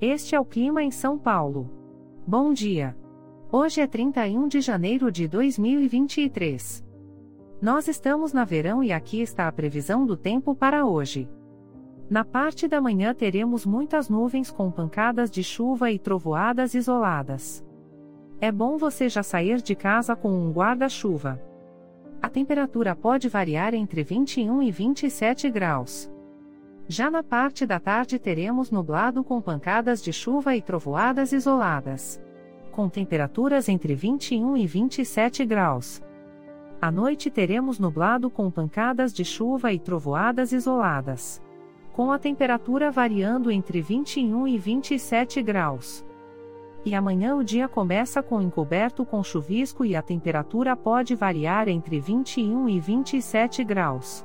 Este é o clima em São Paulo. Bom dia. Hoje é 31 de janeiro de 2023. Nós estamos na verão e aqui está a previsão do tempo para hoje. Na parte da manhã teremos muitas nuvens com pancadas de chuva e trovoadas isoladas. É bom você já sair de casa com um guarda-chuva. A temperatura pode variar entre 21 e 27 graus. Já na parte da tarde teremos nublado com pancadas de chuva e trovoadas isoladas. Com temperaturas entre 21 e 27 graus. À noite teremos nublado com pancadas de chuva e trovoadas isoladas. Com a temperatura variando entre 21 e 27 graus. E amanhã o dia começa com encoberto com chuvisco e a temperatura pode variar entre 21 e 27 graus.